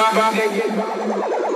Bye. Bye.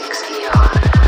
Six ER.